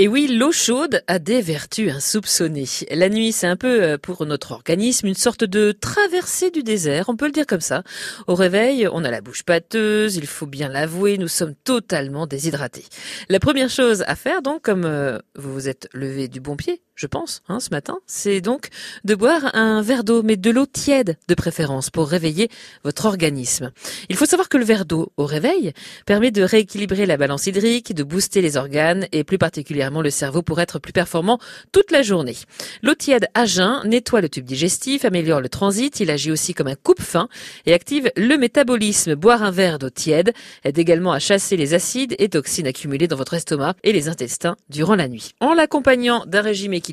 Et oui, l'eau chaude a des vertus insoupçonnées. La nuit, c'est un peu euh, pour notre organisme une sorte de traversée du désert, on peut le dire comme ça. Au réveil, on a la bouche pâteuse, il faut bien l'avouer, nous sommes totalement déshydratés. La première chose à faire, donc, comme euh, vous vous êtes levé du bon pied, je pense, hein, ce matin, c'est donc de boire un verre d'eau, mais de l'eau tiède de préférence pour réveiller votre organisme. Il faut savoir que le verre d'eau au réveil permet de rééquilibrer la balance hydrique, de booster les organes et plus particulièrement le cerveau pour être plus performant toute la journée. L'eau tiède à jeun nettoie le tube digestif, améliore le transit, il agit aussi comme un coupe-faim et active le métabolisme. Boire un verre d'eau tiède aide également à chasser les acides et toxines accumulés dans votre estomac et les intestins durant la nuit. En l'accompagnant d'un régime équilibré,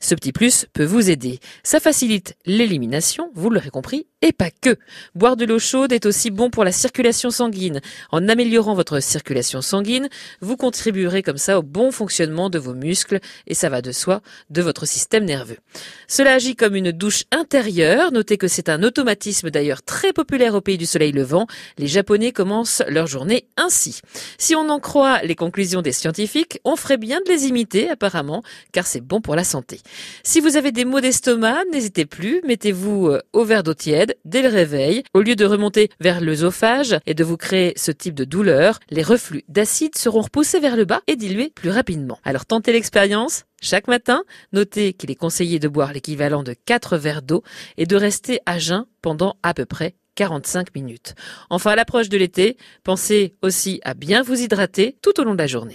ce petit plus peut vous aider. Ça facilite l'élimination, vous l'aurez compris, et pas que. Boire de l'eau chaude est aussi bon pour la circulation sanguine. En améliorant votre circulation sanguine, vous contribuerez comme ça au bon fonctionnement de vos muscles et ça va de soi de votre système nerveux. Cela agit comme une douche intérieure. Notez que c'est un automatisme d'ailleurs très populaire au pays du soleil levant. Les Japonais commencent leur journée ainsi. Si on en croit les conclusions des scientifiques, on ferait bien de les imiter apparemment car c'est bon pour la santé. Si vous avez des maux d'estomac, n'hésitez plus, mettez-vous euh, au verre d'eau tiède dès le réveil. Au lieu de remonter vers l'œsophage et de vous créer ce type de douleur, les reflux d'acide seront repoussés vers le bas et dilués plus rapidement. Alors tentez l'expérience. Chaque matin, notez qu'il est conseillé de boire l'équivalent de 4 verres d'eau et de rester à jeun pendant à peu près 45 minutes. Enfin, à l'approche de l'été, pensez aussi à bien vous hydrater tout au long de la journée.